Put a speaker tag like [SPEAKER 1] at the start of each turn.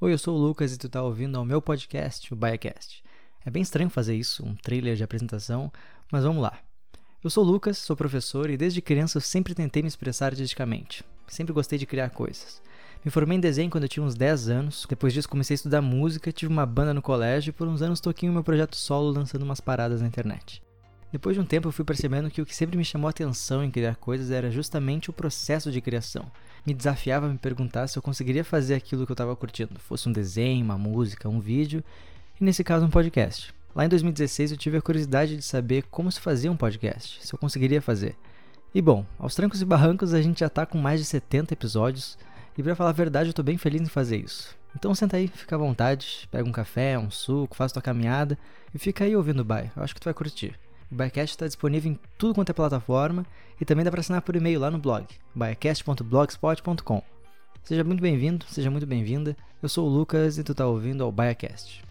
[SPEAKER 1] Oi, eu sou o Lucas e tu tá ouvindo ao meu podcast, o BaiaCast. É bem estranho fazer isso, um trailer de apresentação, mas vamos lá. Eu sou o Lucas, sou professor e desde criança eu sempre tentei me expressar artisticamente. Sempre gostei de criar coisas. Me formei em desenho quando eu tinha uns 10 anos. Depois disso comecei a estudar música, tive uma banda no colégio e por uns anos toquei o meu projeto solo lançando umas paradas na internet. Depois de um tempo eu fui percebendo que o que sempre me chamou a atenção em criar coisas era justamente o processo de criação. Me desafiava a me perguntar se eu conseguiria fazer aquilo que eu estava curtindo, fosse um desenho, uma música, um vídeo, e nesse caso um podcast. Lá em 2016 eu tive a curiosidade de saber como se fazia um podcast, se eu conseguiria fazer. E bom, aos trancos e barrancos a gente já está com mais de 70 episódios, e para falar a verdade eu estou bem feliz em fazer isso. Então senta aí, fica à vontade, pega um café, um suco, faz tua caminhada e fica aí ouvindo o bairro. Eu acho que tu vai curtir. O Biacast está disponível em tudo quanto é plataforma e também dá para assinar por e-mail lá no blog, biacast.blogspot.com. Seja muito bem-vindo, seja muito bem-vinda. Eu sou o Lucas e tu está ouvindo ao Biacast.